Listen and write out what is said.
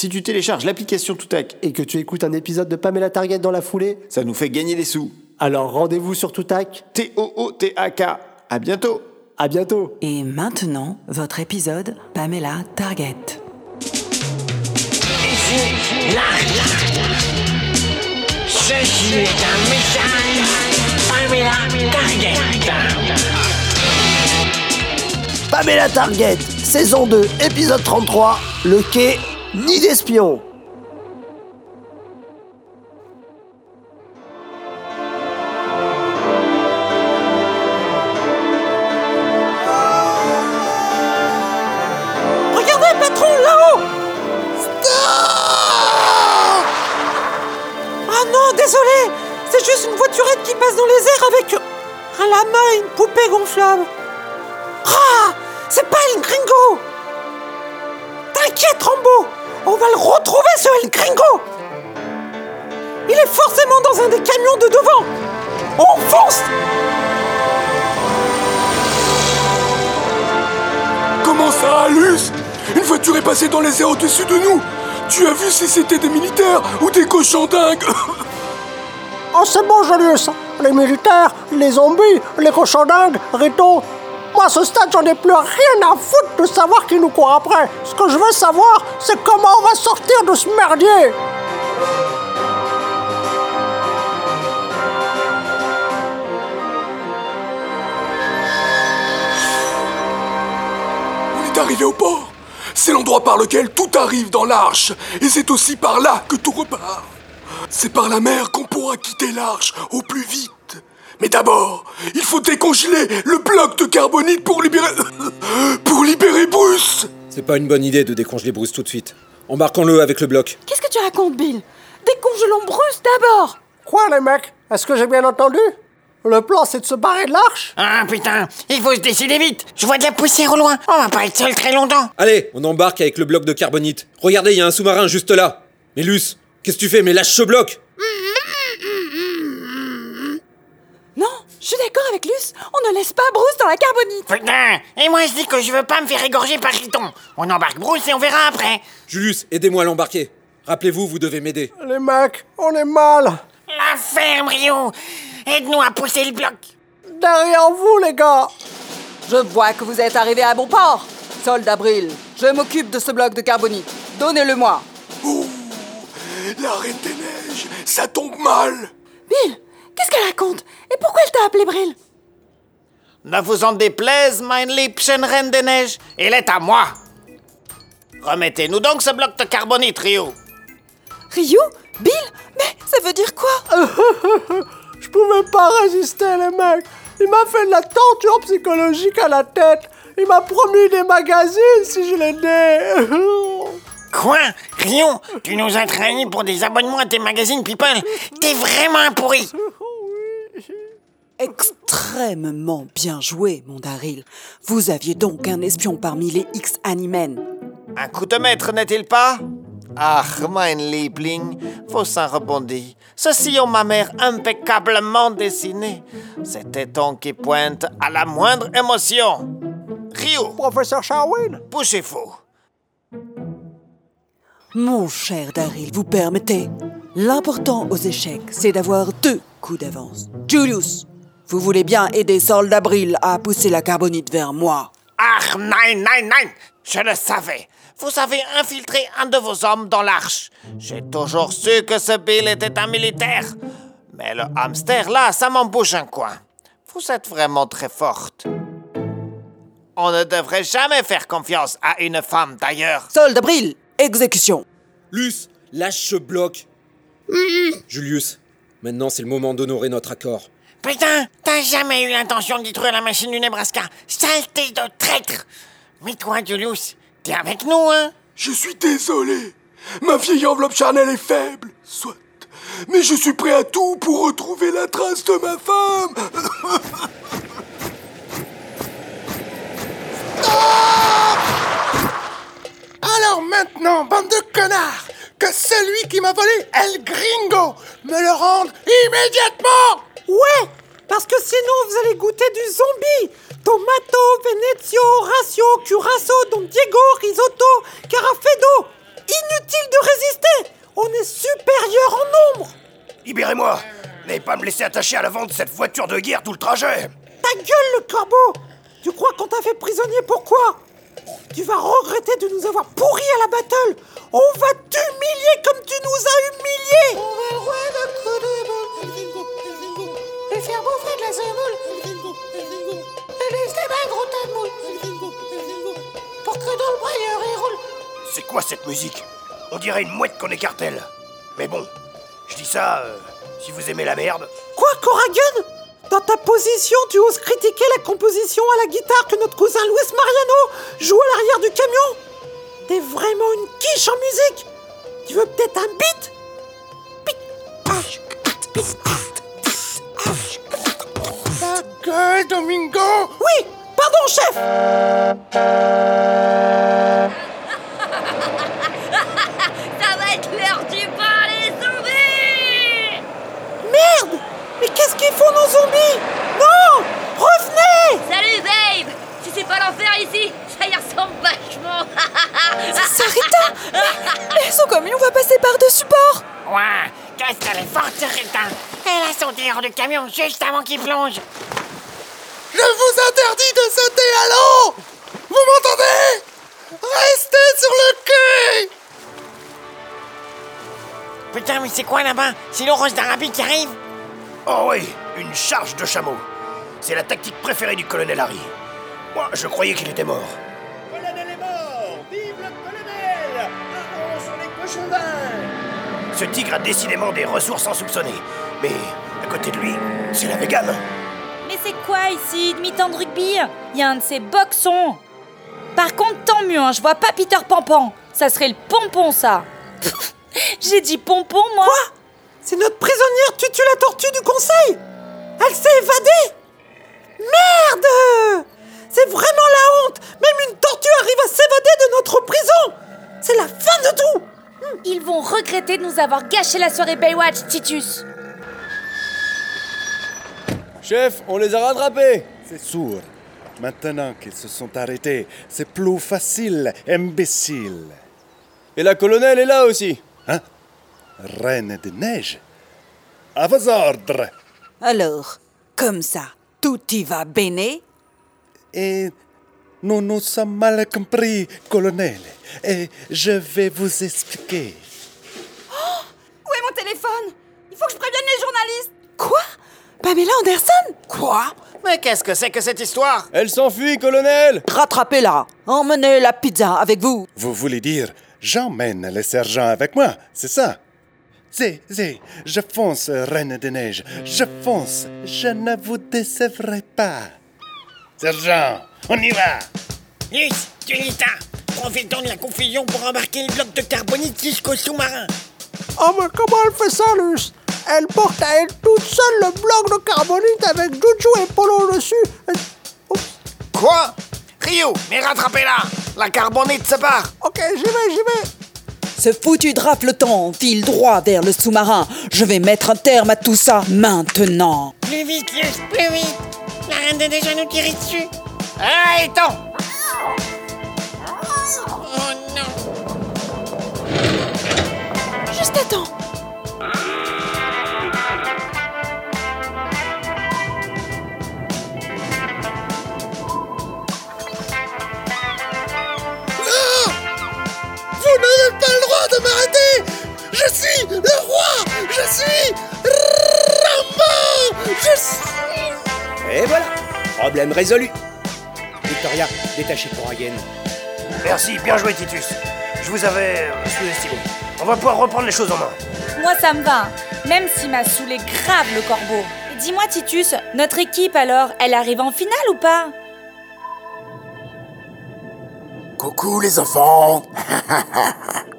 Si tu télécharges l'application Toutac, Et que tu écoutes un épisode de Pamela Target dans la foulée, ça nous fait gagner des sous. alors rendez-vous sur Toutac. T-O-O-T-A-K. À bientôt. À bientôt. Et maintenant, votre épisode Pamela Target. Ceci est un message Pamela Target. Pamela Target, saison 2, épisode 33, le quai, nid d'espion. Regardez, patron, là-haut Ah non, désolé C'est juste une voiturette qui passe dans les airs avec un lama et une poupée gonflable. Ah C'est pas El Gringo T'inquiète, Rambo. On va le retrouver, ce El Gringo. Il est forcément dans un des camions de devant. On fonce. Comment ça, Luce Une voiture est passée dans les airs au-dessus de nous. Tu as vu si c'était des militaires ou des cochons dingues? Oh, c'est bon, Julius. Les militaires, les zombies, les cochons dingues, Rito. À ce stade, j'en ai plus rien à foutre de savoir qui nous court après. Ce que je veux savoir, c'est comment on va sortir de ce merdier. On est arrivé au port C'est l'endroit par lequel tout arrive dans l'arche Et c'est aussi par là que tout repart C'est par la mer qu'on pourra quitter l'arche au plus vite mais d'abord, il faut décongeler le bloc de carbonite pour libérer... pour libérer Bruce. C'est pas une bonne idée de décongeler Bruce tout de suite. Embarquons-le avec le bloc. Qu'est-ce que tu racontes, Bill? Décongelons Bruce d'abord! Quoi, les mecs? Est-ce que j'ai bien entendu? Le plan, c'est de se barrer de l'arche? Ah putain, il faut se décider vite. Je vois de la poussière au loin, on va pas être seul très longtemps. Allez, on embarque avec le bloc de carbonite. Regardez, il y a un sous-marin juste là. Mais Luce, qu'est-ce que tu fais? Mais lâche ce bloc! Non, je suis d'accord avec Luce, on ne laisse pas Bruce dans la carbonite Putain Et moi je dis que je veux pas me faire égorger par Riton On embarque Bruce et on verra après Julius, aidez-moi à l'embarquer. Rappelez-vous, vous devez m'aider. Les mecs, on est mal. La ferme, Rio Aide-nous à pousser le bloc Derrière vous, les gars. Je vois que vous êtes arrivé à bon port. Soldat Abril, je m'occupe de ce bloc de carbonite. Donnez-le-moi. Ouh, la Reine des Neiges, ça tombe mal Bill, qu'est-ce qu'elle raconte? Et pourquoi elle t'a appelé Brill Ne vous en déplaise, mein liebchen Reine des Neiges, il est à moi. Remettez-nous donc ce bloc de carbonite, Rio Ryu? Bill? Mais ça veut dire quoi? Je pouvais pas résister, les mecs. Il m'a fait de la torture psychologique à la tête. Il m'a promis des magazines si je l'aidais. Quoi? Rio Tu nous as trahis pour des abonnements à tes magazines People? T'es vraiment un pourri Extrêmement bien joué, mon Daryl. Vous aviez donc un espion parmi les X-Animen. Un coup de maître, n'est-il pas? Ach, mein Liebling, vous s'en rebondit. Ce sillon ma mère impeccablement dessiné. Cet éton qui pointe à la moindre émotion. Rio, Professeur Sherwin bougez-vous. Mon cher Daryl, vous permettez L'important aux échecs, c'est d'avoir deux coups d'avance. Julius, vous voulez bien aider Soldat Brill à pousser la carbonite vers moi Ach, nein, nein, nein Je le savais. Vous avez infiltré un de vos hommes dans l'arche. J'ai toujours su que ce Bill était un militaire. Mais le hamster, là, ça m'en bouge un coin. Vous êtes vraiment très forte. On ne devrait jamais faire confiance à une femme, d'ailleurs. Soldat Brill, exécution Luce, lâche ce bloc. Julius, maintenant c'est le moment d'honorer notre accord. Putain, t'as jamais eu l'intention de détruire la machine du Nebraska. Saleté de traître Mais toi, Julius, t'es avec nous, hein Je suis désolé. Ma vieille enveloppe charnelle est faible, soit. Mais je suis prêt à tout pour retrouver la trace de ma femme. Alors maintenant, bande de connards, que celui qui m'a volé El Gringo me le rende immédiatement. Ouais, parce que sinon vous allez goûter du zombie. Tomato, Venezio, Ratio, Curaçao, Don Diego, Risotto, Carafedo inutile de résister. On est supérieur en nombre. Libérez-moi. N'allez pas me laisser attacher à l'avant de cette voiture de guerre tout le trajet Ta gueule, le corbeau. Tu crois qu'on t'a fait prisonnier pourquoi? Tu vas regretter de nous avoir pourris à la battle. On va t'humilier comme tu nous as humiliés. On va le roi de Et faire bouffer de la semoule, laisser un gros tas de moules, Pour que dans le broyeur il roule. C'est quoi cette musique? On dirait une mouette qu'on écartèle. Mais bon, je dis ça euh, si vous aimez la merde. Quoi, Corrigan Dans ta position, tu oses critiquer la composition à la guitare que notre cousin Luis Mariano joue à l'arrière du camion. T'es vraiment une quiche en musique. Tu veux peut-être un beat? Ta gueule, Domingo. Oui Pardon, chef Ça va être l'heure du pain, les zombies Merde Mais qu'est-ce qu'ils font nos zombies Non Revenez Salut, Babe Si c'est pas l'enfer ici, ça y ressemble vachement C'est Rita Mais son camion va passer par-dessus bord Ouais, qu'est-ce qu'elle est forte, Rita Elle a sauté hors du camion juste avant qu'il plonge. Je vous interdis de sauter à l'eau Vous m'entendez Restez sur le quai Putain, mais c'est quoi là-bas? C'est l'orange d'Arabie qui arrive? Oh oui, une charge de chameau. C'est la tactique préférée du colonel Harry. Moi, je croyais qu'il était mort. Ce tigre a décidément des ressources insoupçonnées. Mais à côté de lui, c'est la végane. Mais c'est quoi ici Demi-temps de rugby? Il y a un de ces boxons. Par contre, tant mieux, hein, je vois pas Peter Pampan Ça serait le pompon, ça. J'ai dit pompon, moi. Quoi? C'est notre prisonnière Tutu la tortue du conseil. Elle s'est évadée. Merde! C'est vraiment la honte. Même une tortue arrive à s'évader de notre prison. C'est la fin de tout Ils vont regretter de nous avoir gâché la soirée Baywatch, Titus Chef, on les a rattrapés C'est sûr. Maintenant qu'ils se sont arrêtés, c'est plus facile, imbécile. Et la colonelle est là aussi. Hein? Reine de neige À vos ordres. Alors, comme ça, tout y va béné Et nous nous sommes mal compris, colonel. Et je vais vous expliquer. Où est mon téléphone? Il faut que je prévienne les journalistes. Quoi? Pamela Anderson? Quoi? Mais qu'est-ce que c'est que cette histoire? Elle s'enfuit, colonel. Rattrapez-la. Emmenez la pizza avec vous. Vous voulez dire, j'emmène le sergent avec moi, c'est ça? C'est, c'est, je fonce, reine de neige, je fonce, je ne vous décevrai pas. Sergent, on y va. Lus, Tulita, profitons de la confusion pour embarquer le bloc de carbonite jusqu'au sous-marin. Oh mais comment elle fait ça, Luce? Elle porte à elle toute seule le bloc de carbonite avec Juju et Polo dessus. Quoi? Rio, mais rattrapez-la. La carbonite se part Ok, j'y vais, j'y vais. Ce foutu drafleton file droit vers le sous-marin. Je vais mettre un terme à tout ça maintenant. Plus vite, Lus, plus vite. La reine a déjà nous tirer dessus Allez, attends Oh non Juste attends. Non Vous n'avez pas le droit de m'arrêter. Je suis le roi. Je suis Rambo. Je suis... Et voilà. Problème résolu Victoria, détachez Corrigan. Merci, bien joué, Titus. Je vous avais sous-estimé. On va pouvoir reprendre les choses en main. Moi, ça me va, même s'il m'a saoulé grave le corbeau. Dis-moi, Titus, notre équipe alors, elle arrive en finale ou pas? Coucou les enfants